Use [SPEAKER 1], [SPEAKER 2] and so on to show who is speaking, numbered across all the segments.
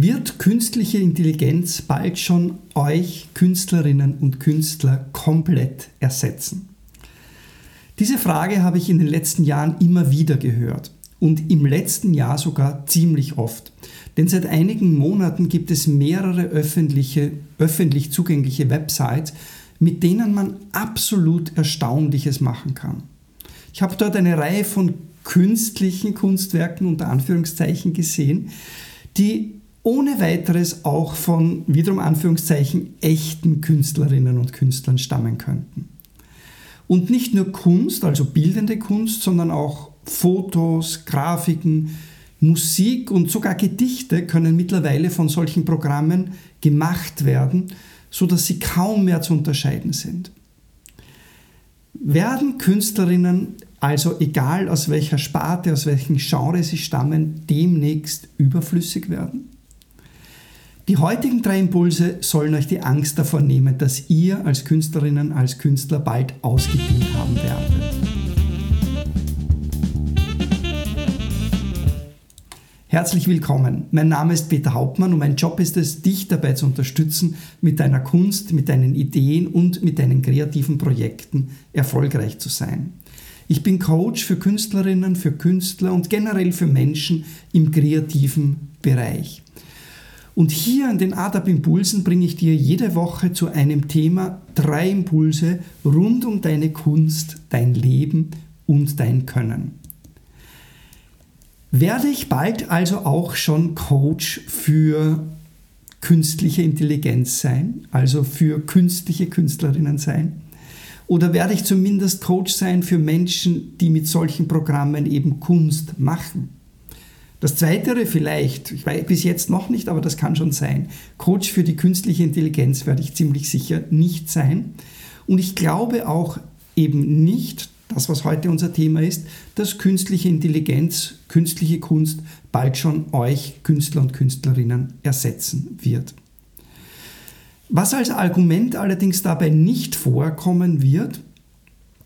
[SPEAKER 1] Wird künstliche Intelligenz bald schon euch Künstlerinnen und Künstler komplett ersetzen? Diese Frage habe ich in den letzten Jahren immer wieder gehört und im letzten Jahr sogar ziemlich oft. Denn seit einigen Monaten gibt es mehrere öffentliche, öffentlich zugängliche Websites, mit denen man absolut Erstaunliches machen kann. Ich habe dort eine Reihe von künstlichen Kunstwerken unter Anführungszeichen gesehen, die ohne weiteres auch von wiederum Anführungszeichen echten Künstlerinnen und Künstlern stammen könnten. Und nicht nur Kunst, also bildende Kunst, sondern auch Fotos, Grafiken, Musik und sogar Gedichte können mittlerweile von solchen Programmen gemacht werden, sodass sie kaum mehr zu unterscheiden sind. Werden Künstlerinnen also egal aus welcher Sparte, aus welchem Genre sie stammen, demnächst überflüssig werden? Die heutigen drei Impulse sollen euch die Angst davor nehmen, dass ihr als Künstlerinnen, als Künstler bald ausgedient haben werdet. Herzlich willkommen. Mein Name ist Peter Hauptmann und mein Job ist es, dich dabei zu unterstützen, mit deiner Kunst, mit deinen Ideen und mit deinen kreativen Projekten erfolgreich zu sein. Ich bin Coach für Künstlerinnen, für Künstler und generell für Menschen im kreativen Bereich. Und hier in den ADAP Impulsen bringe ich dir jede Woche zu einem Thema drei Impulse rund um deine Kunst, dein Leben und dein Können. Werde ich bald also auch schon Coach für künstliche Intelligenz sein, also für künstliche Künstlerinnen sein? Oder werde ich zumindest Coach sein für Menschen, die mit solchen Programmen eben Kunst machen? Das Zweite vielleicht, ich weiß bis jetzt noch nicht, aber das kann schon sein. Coach für die künstliche Intelligenz werde ich ziemlich sicher nicht sein. Und ich glaube auch eben nicht, das was heute unser Thema ist, dass künstliche Intelligenz, künstliche Kunst bald schon euch Künstler und Künstlerinnen ersetzen wird. Was als Argument allerdings dabei nicht vorkommen wird,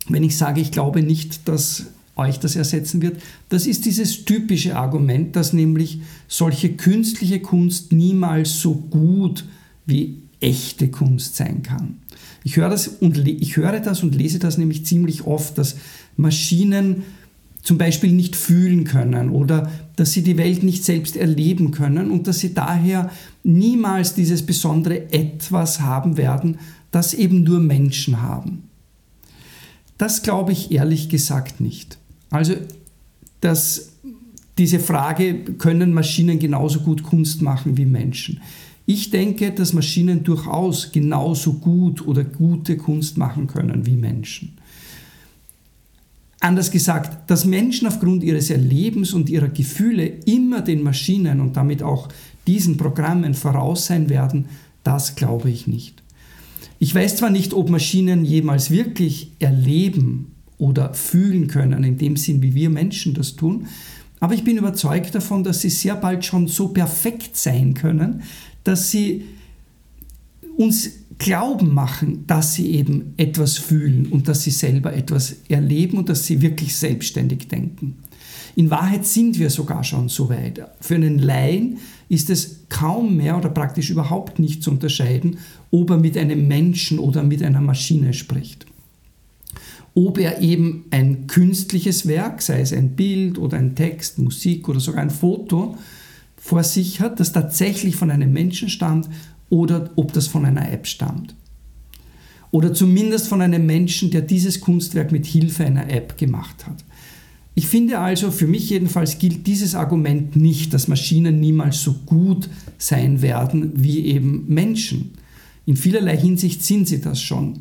[SPEAKER 1] wenn ich sage, ich glaube nicht, dass euch das ersetzen wird, das ist dieses typische Argument, dass nämlich solche künstliche Kunst niemals so gut wie echte Kunst sein kann. Ich höre das und, ich höre das und lese das nämlich ziemlich oft, dass Maschinen zum Beispiel nicht fühlen können oder dass sie die Welt nicht selbst erleben können und dass sie daher niemals dieses besondere Etwas haben werden, das eben nur Menschen haben. Das glaube ich ehrlich gesagt nicht. Also, dass diese Frage, können Maschinen genauso gut Kunst machen wie Menschen? Ich denke, dass Maschinen durchaus genauso gut oder gute Kunst machen können wie Menschen. Anders gesagt, dass Menschen aufgrund ihres Erlebens und ihrer Gefühle immer den Maschinen und damit auch diesen Programmen voraus sein werden, das glaube ich nicht. Ich weiß zwar nicht, ob Maschinen jemals wirklich erleben oder fühlen können, in dem Sinn, wie wir Menschen das tun. Aber ich bin überzeugt davon, dass sie sehr bald schon so perfekt sein können, dass sie uns glauben machen, dass sie eben etwas fühlen und dass sie selber etwas erleben und dass sie wirklich selbstständig denken. In Wahrheit sind wir sogar schon so weit. Für einen Laien ist es kaum mehr oder praktisch überhaupt nicht zu unterscheiden, ob er mit einem Menschen oder mit einer Maschine spricht ob er eben ein künstliches Werk, sei es ein Bild oder ein Text, Musik oder sogar ein Foto, vor sich hat, das tatsächlich von einem Menschen stammt oder ob das von einer App stammt. Oder zumindest von einem Menschen, der dieses Kunstwerk mit Hilfe einer App gemacht hat. Ich finde also, für mich jedenfalls gilt dieses Argument nicht, dass Maschinen niemals so gut sein werden wie eben Menschen. In vielerlei Hinsicht sind sie das schon.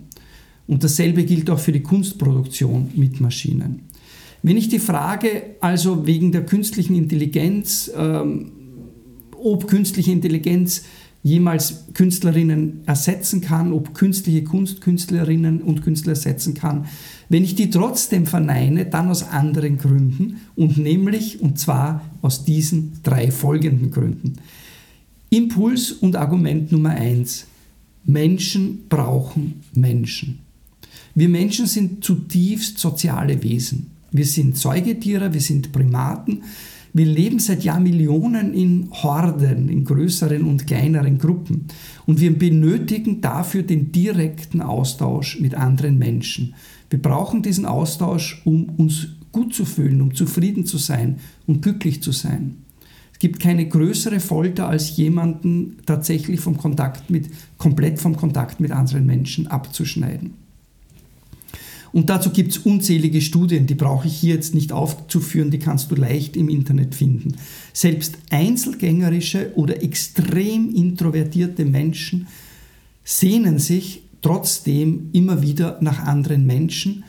[SPEAKER 1] Und dasselbe gilt auch für die Kunstproduktion mit Maschinen. Wenn ich die Frage also wegen der künstlichen Intelligenz, ähm, ob künstliche Intelligenz jemals Künstlerinnen ersetzen kann, ob künstliche Kunst Künstlerinnen und Künstler ersetzen kann, wenn ich die trotzdem verneine, dann aus anderen Gründen und nämlich, und zwar aus diesen drei folgenden Gründen. Impuls und Argument Nummer eins. Menschen brauchen Menschen. Wir Menschen sind zutiefst soziale Wesen. Wir sind Säugetiere, wir sind Primaten. Wir leben seit Jahrmillionen in Horden, in größeren und kleineren Gruppen. Und wir benötigen dafür den direkten Austausch mit anderen Menschen. Wir brauchen diesen Austausch, um uns gut zu fühlen, um zufrieden zu sein und glücklich zu sein. Es gibt keine größere Folter, als jemanden tatsächlich vom Kontakt mit, komplett vom Kontakt mit anderen Menschen abzuschneiden. Und dazu gibt es unzählige Studien, die brauche ich hier jetzt nicht aufzuführen, die kannst du leicht im Internet finden. Selbst einzelgängerische oder extrem introvertierte Menschen sehnen sich trotzdem immer wieder nach anderen Menschen,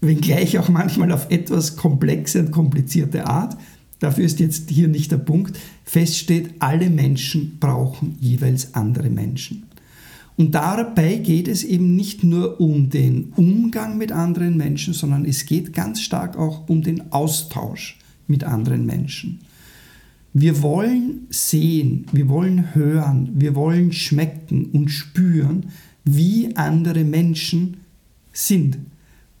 [SPEAKER 1] wenngleich auch manchmal auf etwas komplexe und komplizierte Art. Dafür ist jetzt hier nicht der Punkt. Feststeht, alle Menschen brauchen jeweils andere Menschen. Und dabei geht es eben nicht nur um den Umgang mit anderen Menschen, sondern es geht ganz stark auch um den Austausch mit anderen Menschen. Wir wollen sehen, wir wollen hören, wir wollen schmecken und spüren, wie andere Menschen sind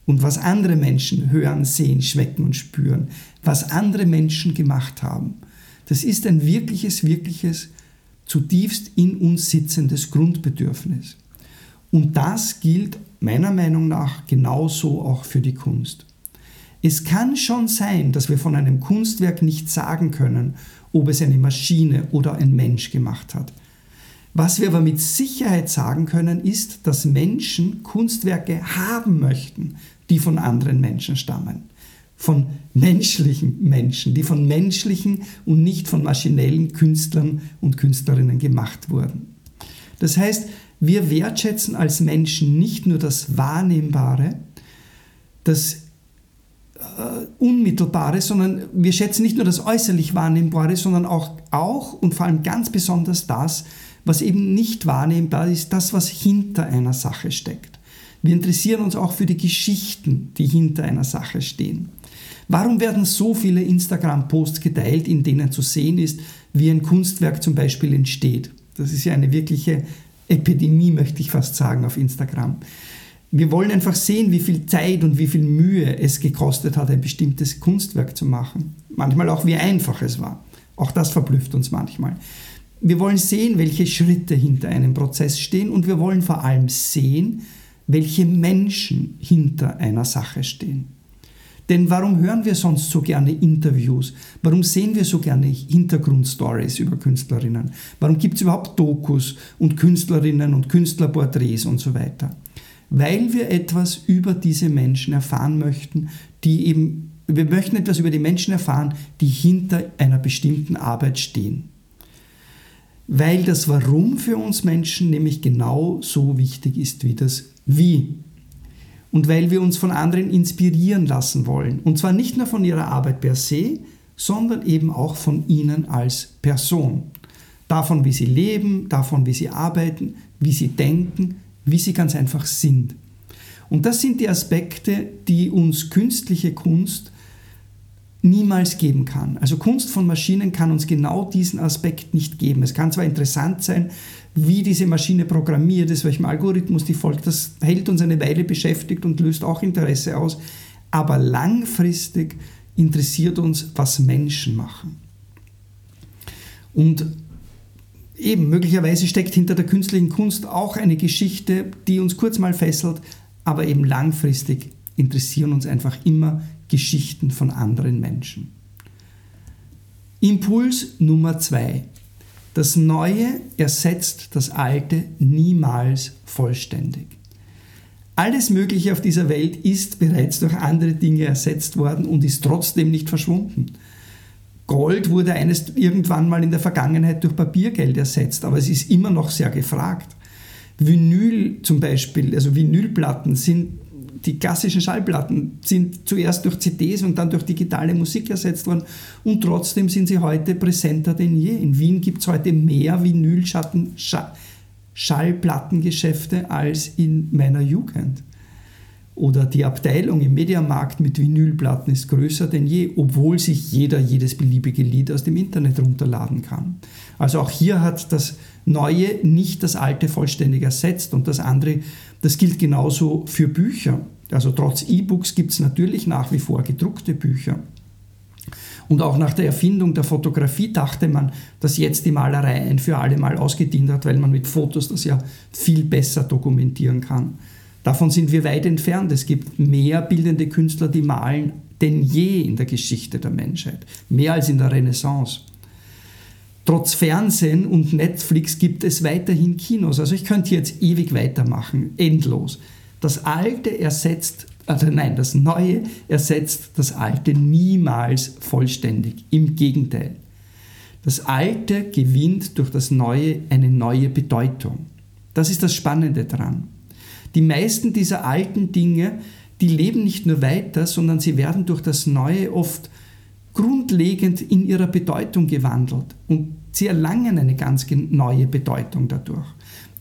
[SPEAKER 1] und was andere Menschen hören, sehen, schmecken und spüren, was andere Menschen gemacht haben. Das ist ein wirkliches, wirkliches zutiefst in uns sitzendes Grundbedürfnis. Und das gilt meiner Meinung nach genauso auch für die Kunst. Es kann schon sein, dass wir von einem Kunstwerk nicht sagen können, ob es eine Maschine oder ein Mensch gemacht hat. Was wir aber mit Sicherheit sagen können, ist, dass Menschen Kunstwerke haben möchten, die von anderen Menschen stammen von menschlichen Menschen, die von menschlichen und nicht von maschinellen Künstlern und Künstlerinnen gemacht wurden. Das heißt, wir wertschätzen als Menschen nicht nur das Wahrnehmbare, das äh, Unmittelbare, sondern wir schätzen nicht nur das äußerlich Wahrnehmbare, sondern auch, auch und vor allem ganz besonders das, was eben nicht wahrnehmbar ist, das, was hinter einer Sache steckt. Wir interessieren uns auch für die Geschichten, die hinter einer Sache stehen. Warum werden so viele Instagram-Posts geteilt, in denen zu sehen ist, wie ein Kunstwerk zum Beispiel entsteht? Das ist ja eine wirkliche Epidemie, möchte ich fast sagen, auf Instagram. Wir wollen einfach sehen, wie viel Zeit und wie viel Mühe es gekostet hat, ein bestimmtes Kunstwerk zu machen. Manchmal auch, wie einfach es war. Auch das verblüfft uns manchmal. Wir wollen sehen, welche Schritte hinter einem Prozess stehen und wir wollen vor allem sehen, welche Menschen hinter einer Sache stehen. Denn warum hören wir sonst so gerne Interviews? Warum sehen wir so gerne Hintergrundstories über Künstlerinnen? Warum gibt es überhaupt Dokus und Künstlerinnen und Künstlerporträts und so weiter? Weil wir etwas über diese Menschen erfahren möchten, die eben, wir möchten etwas über die Menschen erfahren, die hinter einer bestimmten Arbeit stehen. Weil das Warum für uns Menschen nämlich genau so wichtig ist wie das Wie und weil wir uns von anderen inspirieren lassen wollen. Und zwar nicht nur von ihrer Arbeit per se, sondern eben auch von ihnen als Person. Davon, wie sie leben, davon, wie sie arbeiten, wie sie denken, wie sie ganz einfach sind. Und das sind die Aspekte, die uns künstliche Kunst niemals geben kann. Also Kunst von Maschinen kann uns genau diesen Aspekt nicht geben. Es kann zwar interessant sein, wie diese Maschine programmiert ist, welchem Algorithmus die folgt, das hält uns eine Weile beschäftigt und löst auch Interesse aus, aber langfristig interessiert uns, was Menschen machen. Und eben möglicherweise steckt hinter der künstlichen Kunst auch eine Geschichte, die uns kurz mal fesselt, aber eben langfristig interessieren uns einfach immer Geschichten von anderen Menschen. Impuls Nummer zwei. Das Neue ersetzt das Alte niemals vollständig. Alles Mögliche auf dieser Welt ist bereits durch andere Dinge ersetzt worden und ist trotzdem nicht verschwunden. Gold wurde eines irgendwann mal in der Vergangenheit durch Papiergeld ersetzt, aber es ist immer noch sehr gefragt. Vinyl zum Beispiel, also Vinylplatten sind die klassischen Schallplatten sind zuerst durch CDs und dann durch digitale Musik ersetzt worden und trotzdem sind sie heute präsenter denn je. In Wien gibt es heute mehr Vinylschatten, Schallplattengeschäfte als in meiner Jugend. Oder die Abteilung im Mediamarkt mit Vinylplatten ist größer denn je, obwohl sich jeder jedes beliebige Lied aus dem Internet runterladen kann. Also auch hier hat das Neue nicht das Alte vollständig ersetzt und das andere, das gilt genauso für Bücher. Also trotz E-Books gibt es natürlich nach wie vor gedruckte Bücher. Und auch nach der Erfindung der Fotografie dachte man, dass jetzt die Malerei ein für alle Mal ausgedient hat, weil man mit Fotos das ja viel besser dokumentieren kann. Davon sind wir weit entfernt. Es gibt mehr bildende Künstler, die malen, denn je in der Geschichte der Menschheit. Mehr als in der Renaissance. Trotz Fernsehen und Netflix gibt es weiterhin Kinos. Also ich könnte jetzt ewig weitermachen, endlos. Das Alte ersetzt, also nein, das Neue ersetzt das Alte niemals vollständig. Im Gegenteil. Das Alte gewinnt durch das Neue eine neue Bedeutung. Das ist das Spannende daran. Die meisten dieser alten Dinge, die leben nicht nur weiter, sondern sie werden durch das Neue oft grundlegend in ihrer Bedeutung gewandelt und sie erlangen eine ganz neue Bedeutung dadurch.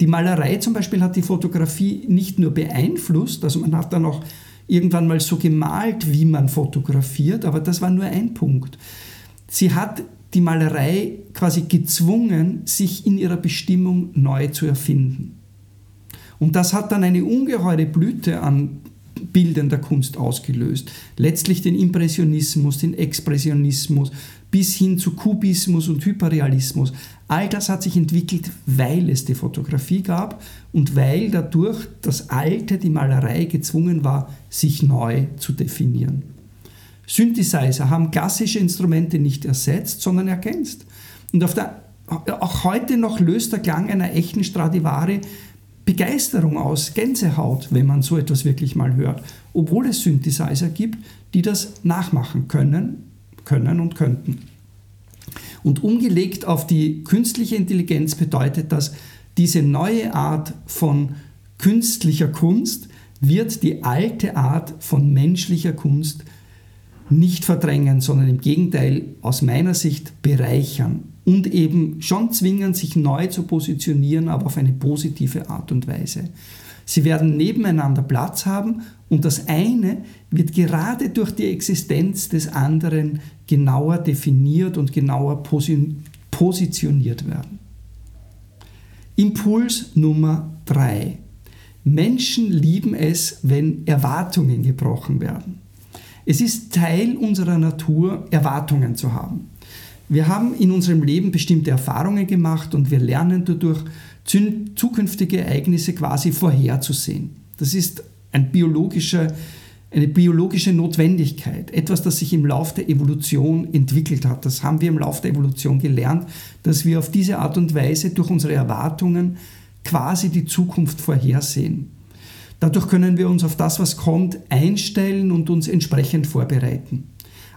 [SPEAKER 1] Die Malerei zum Beispiel hat die Fotografie nicht nur beeinflusst, also man hat dann auch irgendwann mal so gemalt, wie man fotografiert, aber das war nur ein Punkt. Sie hat die Malerei quasi gezwungen, sich in ihrer Bestimmung neu zu erfinden. Und das hat dann eine ungeheure Blüte an Bildern der Kunst ausgelöst. Letztlich den Impressionismus, den Expressionismus bis hin zu Kubismus und Hyperrealismus. All das hat sich entwickelt, weil es die Fotografie gab und weil dadurch das Alte, die Malerei gezwungen war, sich neu zu definieren. Synthesizer haben klassische Instrumente nicht ersetzt, sondern ergänzt. Und der, auch heute noch löst der Klang einer echten Stradivari Begeisterung aus, Gänsehaut, wenn man so etwas wirklich mal hört, obwohl es Synthesizer gibt, die das nachmachen können, können und könnten. Und umgelegt auf die künstliche Intelligenz bedeutet das, diese neue Art von künstlicher Kunst wird die alte Art von menschlicher Kunst nicht verdrängen, sondern im Gegenteil aus meiner Sicht bereichern und eben schon zwingen, sich neu zu positionieren, aber auf eine positive Art und Weise. Sie werden nebeneinander Platz haben und das eine wird gerade durch die Existenz des anderen genauer definiert und genauer positioniert werden. Impuls Nummer drei: Menschen lieben es, wenn Erwartungen gebrochen werden. Es ist Teil unserer Natur, Erwartungen zu haben. Wir haben in unserem Leben bestimmte Erfahrungen gemacht und wir lernen dadurch, zukünftige Ereignisse quasi vorherzusehen. Das ist ein biologischer, eine biologische Notwendigkeit, etwas, das sich im Laufe der Evolution entwickelt hat. Das haben wir im Laufe der Evolution gelernt, dass wir auf diese Art und Weise durch unsere Erwartungen quasi die Zukunft vorhersehen. Dadurch können wir uns auf das, was kommt, einstellen und uns entsprechend vorbereiten.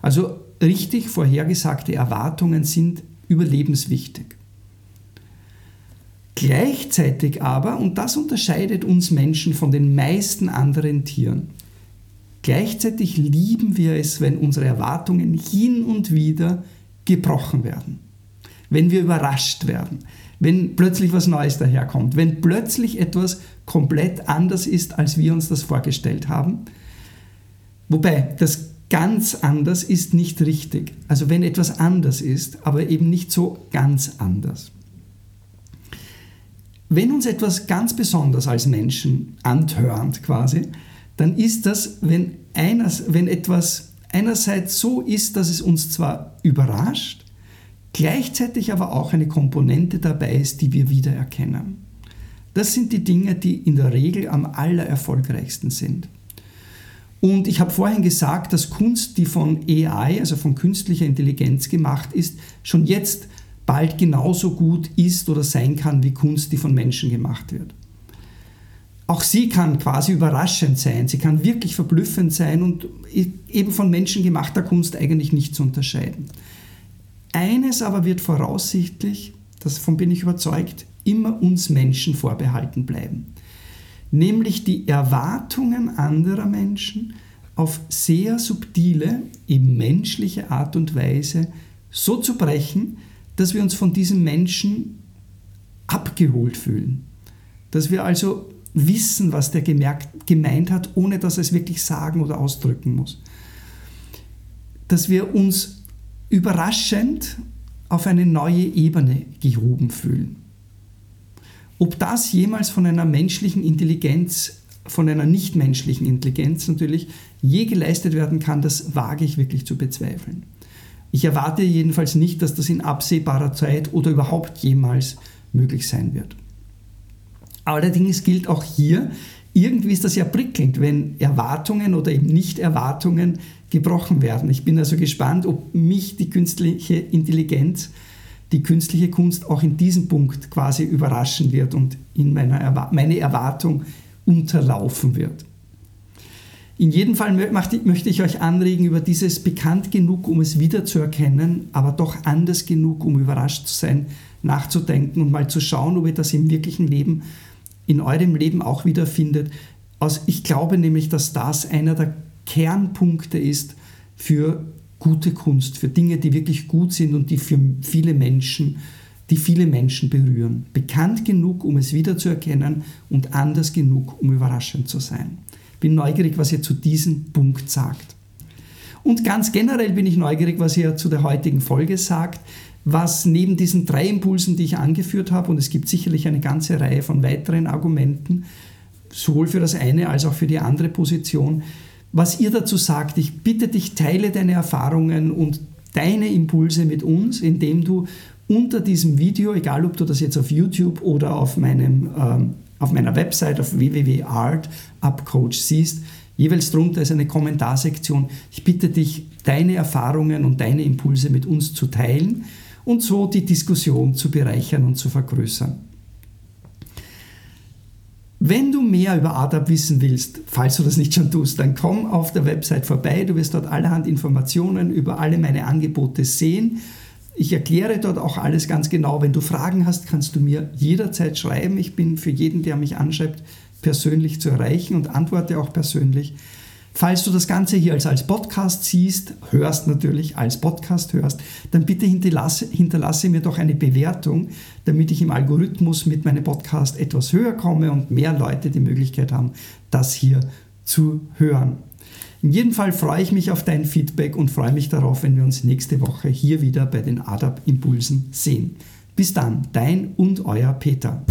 [SPEAKER 1] Also richtig vorhergesagte Erwartungen sind überlebenswichtig. Gleichzeitig aber, und das unterscheidet uns Menschen von den meisten anderen Tieren, gleichzeitig lieben wir es, wenn unsere Erwartungen hin und wieder gebrochen werden, wenn wir überrascht werden, wenn plötzlich was Neues daherkommt, wenn plötzlich etwas komplett anders ist, als wir uns das vorgestellt haben. Wobei das ganz anders ist nicht richtig. Also wenn etwas anders ist, aber eben nicht so ganz anders. Wenn uns etwas ganz besonders als Menschen anhört quasi, dann ist das, wenn, eines, wenn etwas einerseits so ist, dass es uns zwar überrascht, gleichzeitig aber auch eine Komponente dabei ist, die wir wiedererkennen. Das sind die Dinge, die in der Regel am allererfolgreichsten sind. Und ich habe vorhin gesagt, dass Kunst, die von AI, also von künstlicher Intelligenz gemacht ist, schon jetzt bald genauso gut ist oder sein kann wie Kunst, die von Menschen gemacht wird. Auch sie kann quasi überraschend sein, sie kann wirklich verblüffend sein und eben von menschengemachter Kunst eigentlich nicht zu unterscheiden. Eines aber wird voraussichtlich, davon bin ich überzeugt, immer uns Menschen vorbehalten bleiben. Nämlich die Erwartungen anderer Menschen auf sehr subtile, eben menschliche Art und Weise so zu brechen, dass wir uns von diesem Menschen abgeholt fühlen. Dass wir also wissen, was der gemerkt, gemeint hat, ohne dass er es wirklich sagen oder ausdrücken muss. Dass wir uns überraschend auf eine neue Ebene gehoben fühlen. Ob das jemals von einer menschlichen Intelligenz, von einer nichtmenschlichen Intelligenz natürlich, je geleistet werden kann, das wage ich wirklich zu bezweifeln. Ich erwarte jedenfalls nicht, dass das in absehbarer Zeit oder überhaupt jemals möglich sein wird. Allerdings gilt auch hier, irgendwie ist das ja prickelnd, wenn Erwartungen oder eben Nicht-Erwartungen gebrochen werden. Ich bin also gespannt, ob mich die künstliche Intelligenz, die künstliche Kunst auch in diesem Punkt quasi überraschen wird und in meiner meine Erwartung unterlaufen wird. In jedem Fall möchte ich euch anregen, über dieses bekannt genug, um es wiederzuerkennen, aber doch anders genug, um überrascht zu sein, nachzudenken und mal zu schauen, ob ihr das im wirklichen Leben, in eurem Leben auch wiederfindet. Ich glaube nämlich, dass das einer der Kernpunkte ist für gute Kunst, für Dinge, die wirklich gut sind und die für viele Menschen, die viele Menschen berühren. Bekannt genug, um es wiederzuerkennen und anders genug, um überraschend zu sein. Bin neugierig, was ihr zu diesem Punkt sagt. Und ganz generell bin ich neugierig, was ihr zu der heutigen Folge sagt, was neben diesen drei Impulsen, die ich angeführt habe, und es gibt sicherlich eine ganze Reihe von weiteren Argumenten, sowohl für das eine als auch für die andere Position, was ihr dazu sagt. Ich bitte dich, teile deine Erfahrungen und deine Impulse mit uns, indem du unter diesem Video, egal ob du das jetzt auf YouTube oder auf, meinem, ähm, auf meiner Website auf www.art.upcoach siehst, jeweils drunter ist eine Kommentarsektion. Ich bitte dich, deine Erfahrungen und deine Impulse mit uns zu teilen und so die Diskussion zu bereichern und zu vergrößern. Wenn du mehr über ADAP wissen willst, falls du das nicht schon tust, dann komm auf der Website vorbei. Du wirst dort allerhand Informationen über alle meine Angebote sehen. Ich erkläre dort auch alles ganz genau. Wenn du Fragen hast, kannst du mir jederzeit schreiben. Ich bin für jeden, der mich anschreibt, persönlich zu erreichen und antworte auch persönlich. Falls du das Ganze hier als, als Podcast siehst, hörst natürlich, als Podcast hörst, dann bitte hinterlasse, hinterlasse mir doch eine Bewertung, damit ich im Algorithmus mit meinem Podcast etwas höher komme und mehr Leute die Möglichkeit haben, das hier zu hören. In jedem Fall freue ich mich auf dein Feedback und freue mich darauf, wenn wir uns nächste Woche hier wieder bei den ADAP Impulsen sehen. Bis dann, dein und euer Peter.